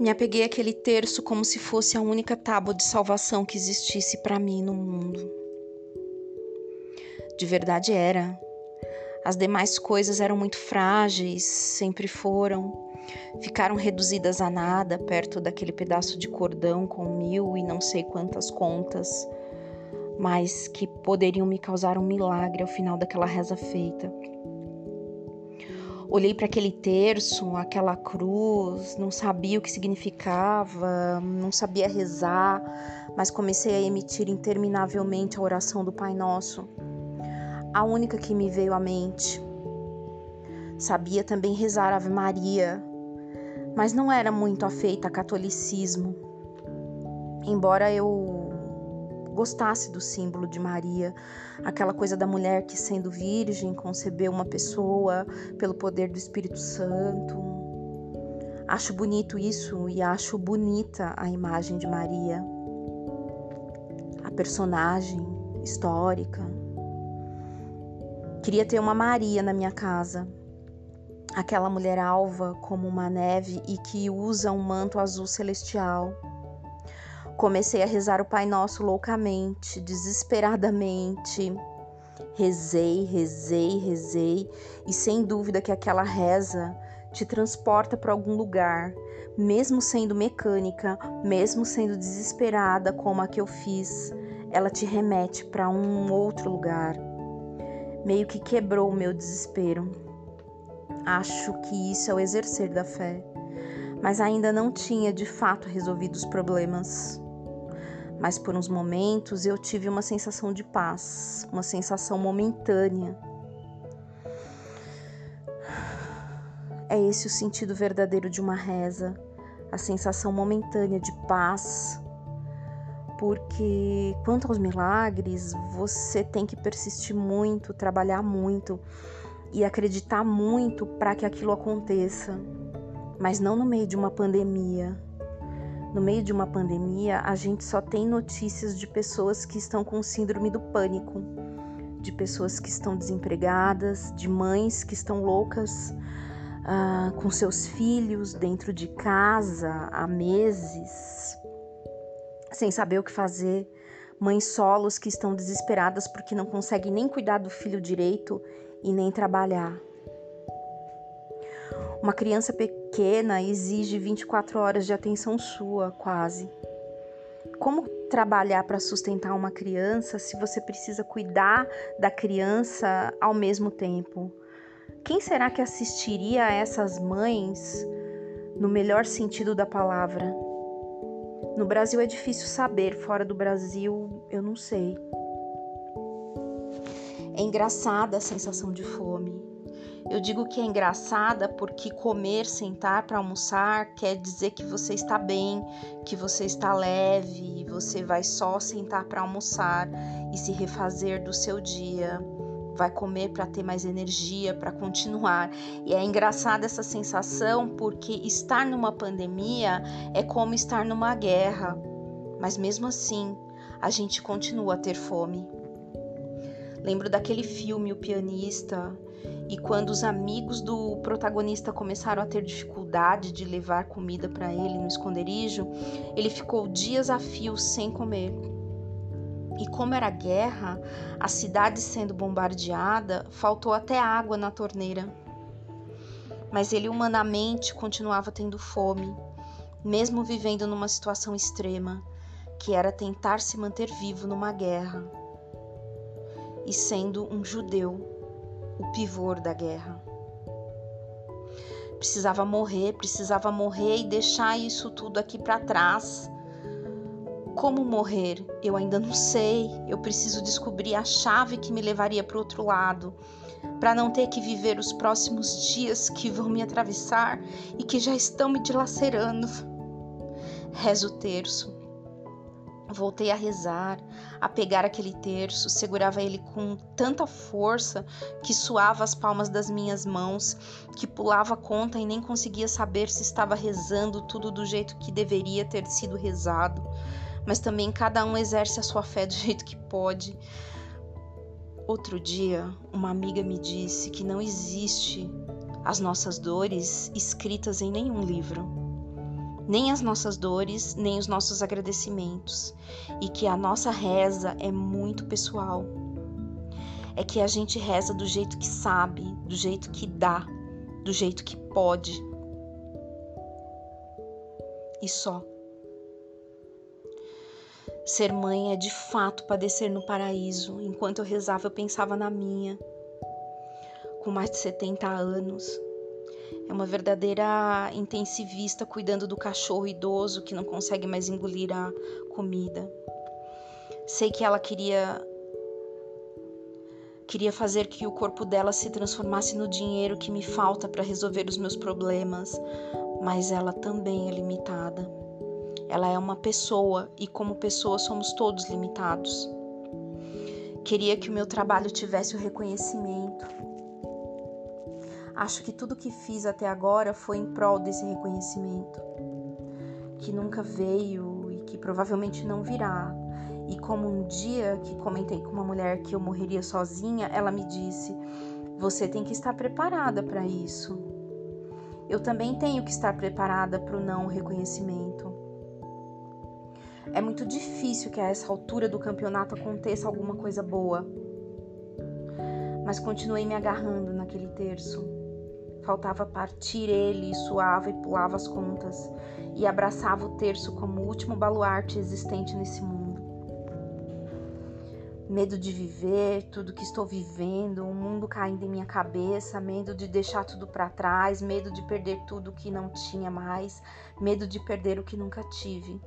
Me apeguei àquele terço como se fosse a única tábua de salvação que existisse para mim no mundo. De verdade era. As demais coisas eram muito frágeis, sempre foram. Ficaram reduzidas a nada perto daquele pedaço de cordão com mil e não sei quantas contas, mas que poderiam me causar um milagre ao final daquela reza feita. Olhei para aquele terço, aquela cruz, não sabia o que significava, não sabia rezar, mas comecei a emitir interminavelmente a oração do Pai Nosso, a única que me veio à mente. Sabia também rezar Ave Maria, mas não era muito afeita a catolicismo. Embora eu gostasse do símbolo de Maria, aquela coisa da mulher que, sendo virgem, concebeu uma pessoa pelo poder do Espírito Santo. Acho bonito isso e acho bonita a imagem de Maria, a personagem histórica. Queria ter uma Maria na minha casa, aquela mulher alva como uma neve e que usa um manto azul celestial Comecei a rezar o Pai Nosso loucamente, desesperadamente. Rezei, rezei, rezei, e sem dúvida que aquela reza te transporta para algum lugar, mesmo sendo mecânica, mesmo sendo desesperada como a que eu fiz, ela te remete para um outro lugar. Meio que quebrou o meu desespero. Acho que isso é o exercer da fé, mas ainda não tinha de fato resolvido os problemas mas por uns momentos eu tive uma sensação de paz, uma sensação momentânea. É esse o sentido verdadeiro de uma reza, a sensação momentânea de paz. Porque quanto aos milagres, você tem que persistir muito, trabalhar muito e acreditar muito para que aquilo aconteça, mas não no meio de uma pandemia, no meio de uma pandemia, a gente só tem notícias de pessoas que estão com síndrome do pânico, de pessoas que estão desempregadas, de mães que estão loucas uh, com seus filhos dentro de casa há meses, sem saber o que fazer, mães solos que estão desesperadas porque não conseguem nem cuidar do filho direito e nem trabalhar. Uma criança pequena exige 24 horas de atenção sua, quase. Como trabalhar para sustentar uma criança se você precisa cuidar da criança ao mesmo tempo? Quem será que assistiria a essas mães no melhor sentido da palavra? No Brasil é difícil saber, fora do Brasil eu não sei. É engraçada a sensação de fome. Eu digo que é engraçada porque comer, sentar para almoçar quer dizer que você está bem, que você está leve, você vai só sentar para almoçar e se refazer do seu dia. Vai comer para ter mais energia, para continuar. E é engraçada essa sensação porque estar numa pandemia é como estar numa guerra. Mas mesmo assim, a gente continua a ter fome. Lembro daquele filme O Pianista, e quando os amigos do protagonista começaram a ter dificuldade de levar comida para ele no esconderijo, ele ficou dias a fio sem comer. E como era guerra, a cidade sendo bombardeada, faltou até água na torneira. Mas ele humanamente continuava tendo fome, mesmo vivendo numa situação extrema, que era tentar se manter vivo numa guerra. E sendo um judeu o pivor da guerra. Precisava morrer, precisava morrer e deixar isso tudo aqui para trás. Como morrer? Eu ainda não sei. Eu preciso descobrir a chave que me levaria para o outro lado, para não ter que viver os próximos dias que vão me atravessar e que já estão me dilacerando. Rezo o terço, Voltei a rezar, a pegar aquele terço, segurava ele com tanta força que suava as palmas das minhas mãos, que pulava a conta e nem conseguia saber se estava rezando tudo do jeito que deveria ter sido rezado. Mas também cada um exerce a sua fé do jeito que pode. Outro dia, uma amiga me disse que não existe as nossas dores escritas em nenhum livro nem as nossas dores, nem os nossos agradecimentos, e que a nossa reza é muito pessoal. É que a gente reza do jeito que sabe, do jeito que dá, do jeito que pode. E só. Ser mãe é de fato padecer no paraíso. Enquanto eu rezava, eu pensava na minha. Com mais de 70 anos, é uma verdadeira intensivista cuidando do cachorro idoso que não consegue mais engolir a comida. Sei que ela queria queria fazer que o corpo dela se transformasse no dinheiro que me falta para resolver os meus problemas, mas ela também é limitada. Ela é uma pessoa e como pessoa somos todos limitados. Queria que o meu trabalho tivesse o reconhecimento Acho que tudo que fiz até agora foi em prol desse reconhecimento, que nunca veio e que provavelmente não virá. E como um dia que comentei com uma mulher que eu morreria sozinha, ela me disse: Você tem que estar preparada para isso. Eu também tenho que estar preparada para o não reconhecimento. É muito difícil que a essa altura do campeonato aconteça alguma coisa boa. Mas continuei me agarrando naquele terço faltava partir ele, suava e pulava as contas, e abraçava o terço como o último baluarte existente nesse mundo. Medo de viver tudo que estou vivendo, o um mundo caindo em minha cabeça, medo de deixar tudo para trás, medo de perder tudo que não tinha mais, medo de perder o que nunca tive.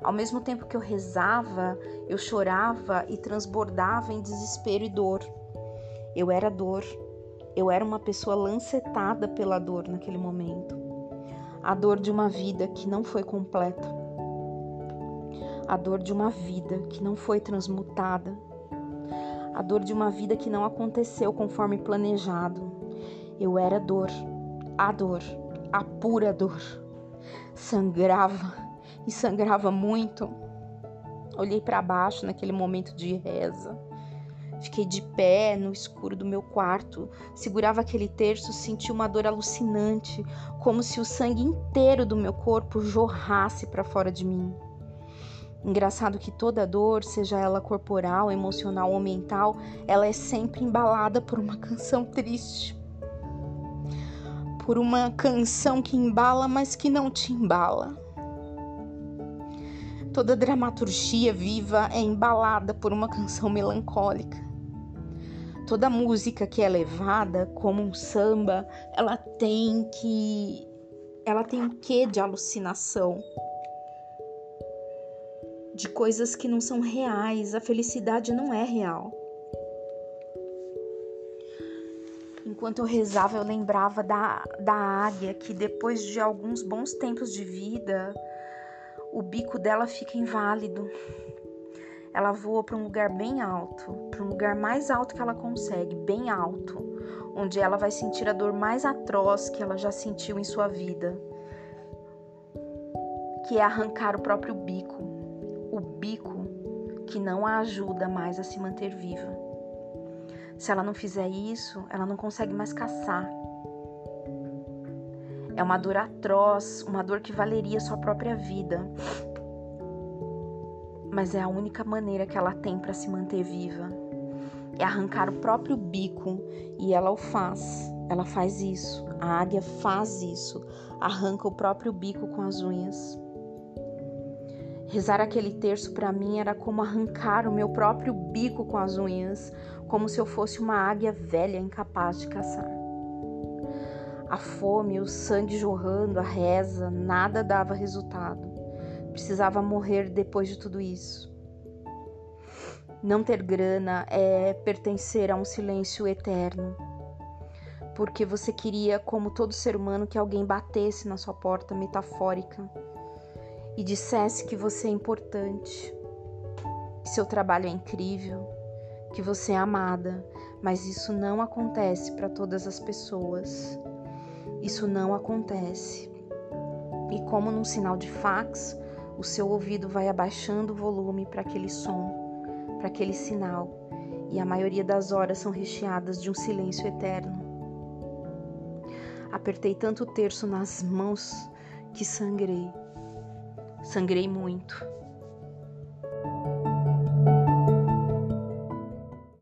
Ao mesmo tempo que eu rezava, eu chorava e transbordava em desespero e dor. Eu era dor, eu era uma pessoa lancetada pela dor naquele momento. A dor de uma vida que não foi completa. A dor de uma vida que não foi transmutada. A dor de uma vida que não aconteceu conforme planejado. Eu era dor, a dor, a pura dor. Sangrava e sangrava muito. Olhei para baixo naquele momento de reza Fiquei de pé no escuro do meu quarto, segurava aquele terço, senti uma dor alucinante, como se o sangue inteiro do meu corpo jorrasse para fora de mim. Engraçado que toda dor, seja ela corporal, emocional ou mental, ela é sempre embalada por uma canção triste. Por uma canção que embala, mas que não te embala. Toda dramaturgia viva é embalada por uma canção melancólica. Toda música que é levada como um samba, ela tem que ela tem um quê de alucinação? De coisas que não são reais, a felicidade não é real. Enquanto eu rezava, eu lembrava da, da águia que depois de alguns bons tempos de vida, o bico dela fica inválido ela voa para um lugar bem alto, para um lugar mais alto que ela consegue, bem alto, onde ela vai sentir a dor mais atroz que ela já sentiu em sua vida, que é arrancar o próprio bico, o bico que não a ajuda mais a se manter viva. Se ela não fizer isso, ela não consegue mais caçar. É uma dor atroz, uma dor que valeria sua própria vida mas é a única maneira que ela tem para se manter viva. É arrancar o próprio bico e ela o faz. Ela faz isso. A águia faz isso. Arranca o próprio bico com as unhas. Rezar aquele terço para mim era como arrancar o meu próprio bico com as unhas, como se eu fosse uma águia velha incapaz de caçar. A fome, o sangue jorrando, a reza, nada dava resultado precisava morrer depois de tudo isso. Não ter grana é pertencer a um silêncio eterno. Porque você queria, como todo ser humano, que alguém batesse na sua porta metafórica e dissesse que você é importante, que seu trabalho é incrível, que você é amada, mas isso não acontece para todas as pessoas. Isso não acontece. E como num sinal de fax, o seu ouvido vai abaixando o volume para aquele som, para aquele sinal, e a maioria das horas são recheadas de um silêncio eterno. Apertei tanto o terço nas mãos que sangrei. Sangrei muito